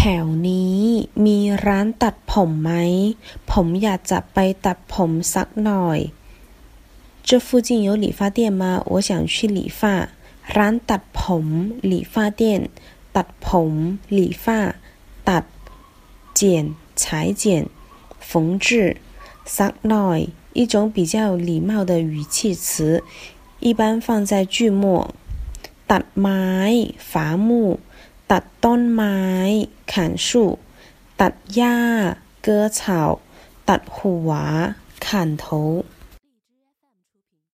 ถวนี้มีร้านตัดผมไหม ผมอยากจะไปตัดผมสักหน่อย这附近有理发店吗？我想去理发。ร้านตัดผม理发店ตัดผม理发ตัด剪裁剪缝制สักหน่อย一种比较礼貌的语气词一般放在句末ตัดไม้伐木 ตัดต้นไม้ขันชูตัดหญ้า เกื้อเฉาตัดหัวขันทู